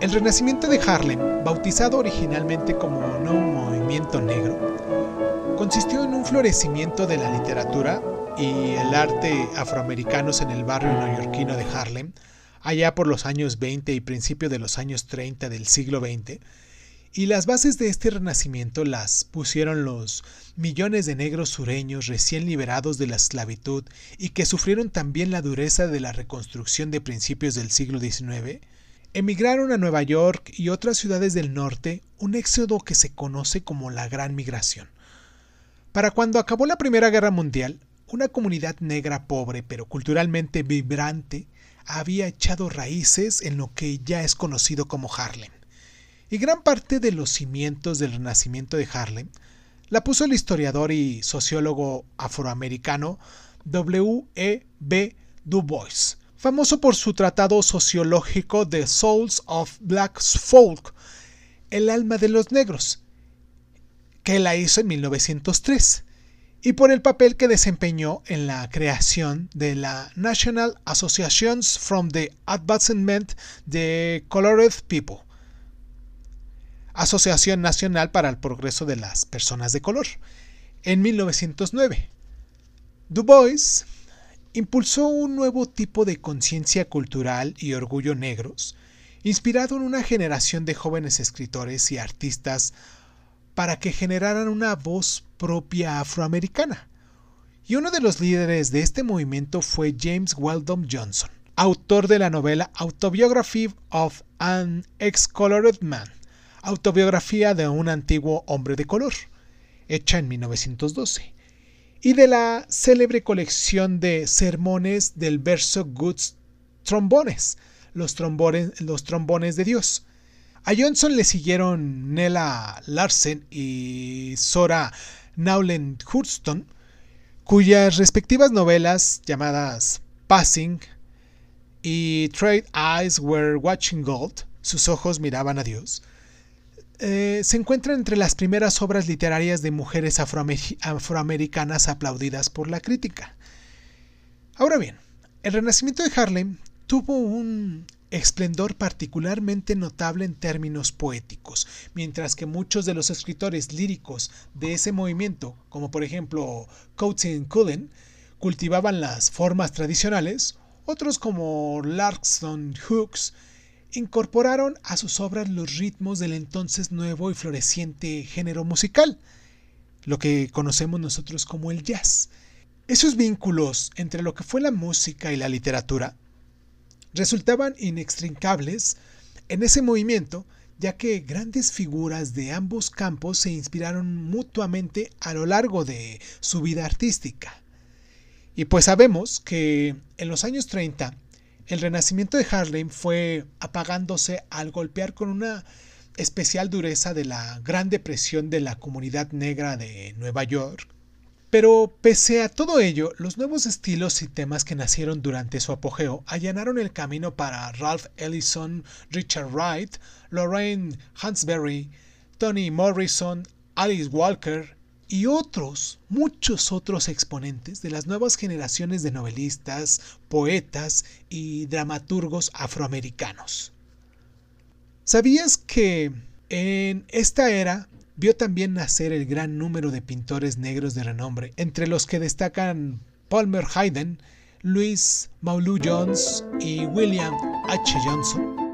El renacimiento de Harlem, bautizado originalmente como un movimiento negro, consistió en un florecimiento de la literatura y el arte afroamericanos en el barrio neoyorquino de Harlem, allá por los años 20 y principio de los años 30 del siglo XX, y las bases de este renacimiento las pusieron los millones de negros sureños recién liberados de la esclavitud y que sufrieron también la dureza de la reconstrucción de principios del siglo XIX, emigraron a Nueva York y otras ciudades del norte, un éxodo que se conoce como la Gran Migración. Para cuando acabó la Primera Guerra Mundial, una comunidad negra pobre pero culturalmente vibrante había echado raíces en lo que ya es conocido como Harlem. Y gran parte de los cimientos del renacimiento de Harlem la puso el historiador y sociólogo afroamericano W. E. B. Du Bois, famoso por su tratado sociológico The Souls of Black Folk, El alma de los negros, que la hizo en 1903, y por el papel que desempeñó en la creación de la National Associations from the Advancement the Colored People, Asociación Nacional para el Progreso de las Personas de Color, en 1909. Du Bois impulsó un nuevo tipo de conciencia cultural y orgullo negros, inspirado en una generación de jóvenes escritores y artistas para que generaran una voz propia afroamericana. Y uno de los líderes de este movimiento fue James Weldon Johnson, autor de la novela Autobiography of an Ex-Colored Man, autobiografía de un antiguo hombre de color, hecha en 1912 y de la célebre colección de sermones del verso Goods Trombones, los trombones, los trombones de Dios. A Johnson le siguieron Nella Larsen y Sora Nowlen Hurston, cuyas respectivas novelas llamadas Passing y Trade Eyes Were Watching Gold, sus ojos miraban a Dios, eh, se encuentra entre las primeras obras literarias de mujeres afroamericanas aplaudidas por la crítica. Ahora bien, el renacimiento de Harlem tuvo un esplendor particularmente notable en términos poéticos, mientras que muchos de los escritores líricos de ese movimiento, como por ejemplo Coates Cullen, cultivaban las formas tradicionales, otros como Larkson Hooks incorporaron a sus obras los ritmos del entonces nuevo y floreciente género musical, lo que conocemos nosotros como el jazz. Esos vínculos entre lo que fue la música y la literatura resultaban inextricables en ese movimiento, ya que grandes figuras de ambos campos se inspiraron mutuamente a lo largo de su vida artística. Y pues sabemos que en los años 30 el renacimiento de Harlem fue apagándose al golpear con una especial dureza de la Gran Depresión de la comunidad negra de Nueva York. Pero pese a todo ello, los nuevos estilos y temas que nacieron durante su apogeo allanaron el camino para Ralph Ellison, Richard Wright, Lorraine Hansberry, Toni Morrison, Alice Walker, y otros, muchos otros exponentes de las nuevas generaciones de novelistas, poetas y dramaturgos afroamericanos. ¿Sabías que en esta era vio también nacer el gran número de pintores negros de renombre, entre los que destacan Palmer Hayden, Louis Maulou Jones y William H. Johnson?